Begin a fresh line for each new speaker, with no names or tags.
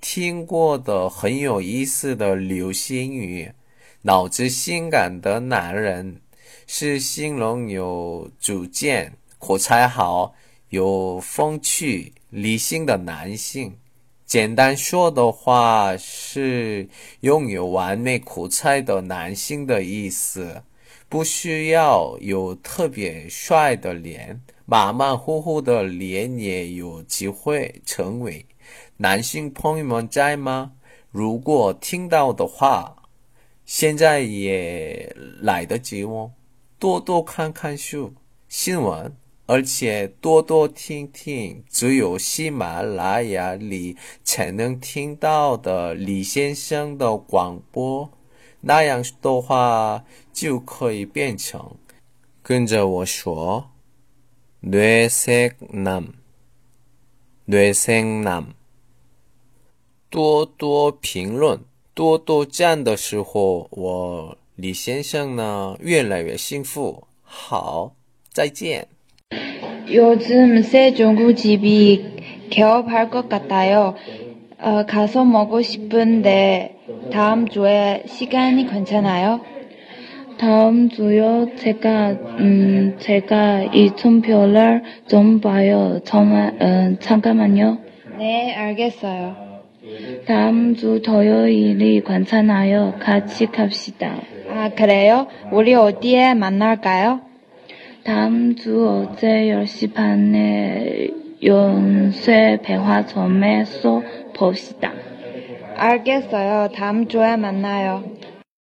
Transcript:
听过的很有意思的流行语。脑子性感的男人是形容有主见、口才好、有风趣、理性的男性。简单说的话是拥有完美口才的男性的意思。不需要有特别帅的脸，马马虎虎的脸也有机会成为男性朋友们在吗？如果听到的话，现在也来得及哦，多多看看书、新闻，而且多多听听只有喜马拉雅里才能听到的李先生的广播。那样的话就可以变成，跟着我说，뇌색 남， 뇌색 남， 多多评论，多多赞的时候，我李先生呢越来越幸福。好，再见。
요즘새종구집이개업할것같아요어가서먹고싶은데 다음 주에 시간이 괜찮아요?
다음 주요? 제가, 음, 제가 이천표를 좀 봐요. 전화, 음, 잠깐만요.
네, 알겠어요.
다음 주 토요일이 괜찮아요. 같이 갑시다.
아, 그래요? 우리 어디에 만날까요?
다음 주 어제 10시 반에 연쇄 배화점에서 봅시다.
알겠어요. 다음 주에 만나요.